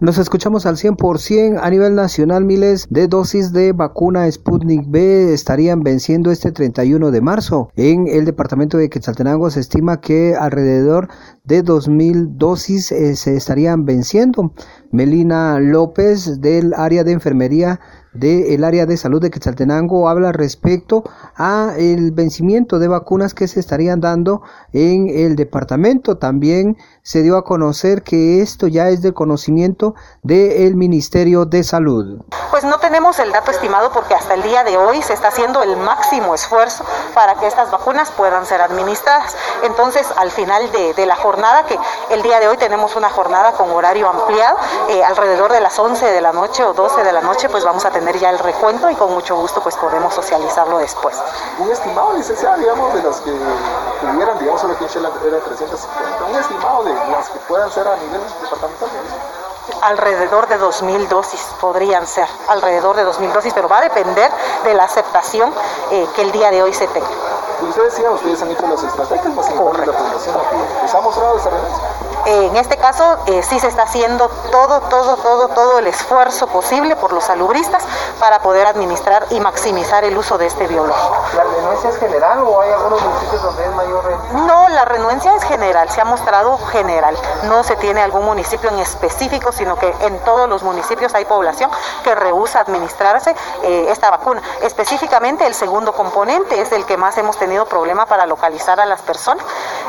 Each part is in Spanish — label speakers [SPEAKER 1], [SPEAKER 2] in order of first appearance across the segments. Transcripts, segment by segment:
[SPEAKER 1] Nos escuchamos al 100%. A nivel nacional, miles de dosis de vacuna Sputnik B estarían venciendo este 31 de marzo. En el departamento de Quetzaltenango se estima que alrededor de 2.000 dosis eh, se estarían venciendo. Melina López del área de enfermería del área de salud de Quetzaltenango habla respecto a el vencimiento de vacunas que se estarían dando en el departamento. También se dio a conocer que esto ya es del conocimiento del Ministerio de Salud.
[SPEAKER 2] Pues no tenemos el dato estimado porque hasta el día de hoy se está haciendo el máximo esfuerzo para que estas vacunas puedan ser administradas. Entonces, al final de, de la jornada, que el día de hoy tenemos una jornada con horario ampliado, eh, alrededor de las 11 de la noche o 12 de la noche, pues vamos a tener ya el recuento y con mucho gusto pues podemos socializarlo después.
[SPEAKER 3] Un estimado, licenciada, digamos, de las que tuvieran, digamos, solo Shela era 350, un estimado de las que puedan ser a nivel departamental
[SPEAKER 2] alrededor de 2.000 dosis podrían ser, alrededor de 2.000 dosis, pero va a depender de la aceptación eh, que el día de hoy se tenga.
[SPEAKER 3] Ustedes decían, ustedes han hecho las estrategias más importantes de la población. ¿Les ha mostrado esa
[SPEAKER 2] en este caso eh, sí se está haciendo todo, todo, todo, todo el esfuerzo posible por los salubristas para poder administrar y maximizar el uso de este biológico.
[SPEAKER 3] ¿La renuencia es general o hay algunos municipios donde es mayor
[SPEAKER 2] No, la renuencia es general, se ha mostrado general. No se tiene algún municipio en específico, sino que en todos los municipios hay población que rehúsa administrarse eh, esta vacuna. Específicamente el segundo componente es el que más hemos tenido problema para localizar a las personas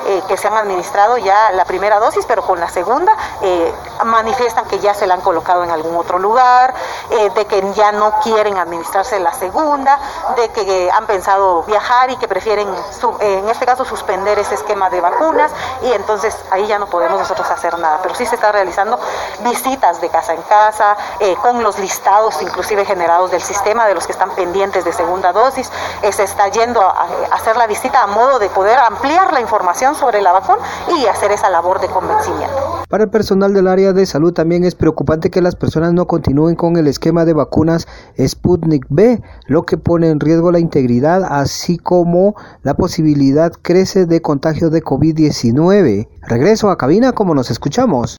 [SPEAKER 2] eh, que se han administrado ya la primera dosis pero con la segunda eh, manifiestan que ya se la han colocado en algún otro lugar, eh, de que ya no quieren administrarse la segunda, de que han pensado viajar y que prefieren, en este caso, suspender ese esquema de vacunas y entonces ahí ya no podemos nosotros hacer nada. Pero sí se está realizando visitas de casa en casa, con los listados inclusive generados del sistema de los que están pendientes de segunda dosis. se está yendo a hacer la visita a modo de poder ampliar la información sobre la vacuna y hacer esa labor de convención
[SPEAKER 1] para el personal del área de salud también es preocupante que las personas no continúen con el esquema de vacunas Sputnik B, lo que pone en riesgo la integridad, así como la posibilidad crece de contagio de COVID-19. Regreso a cabina como nos escuchamos.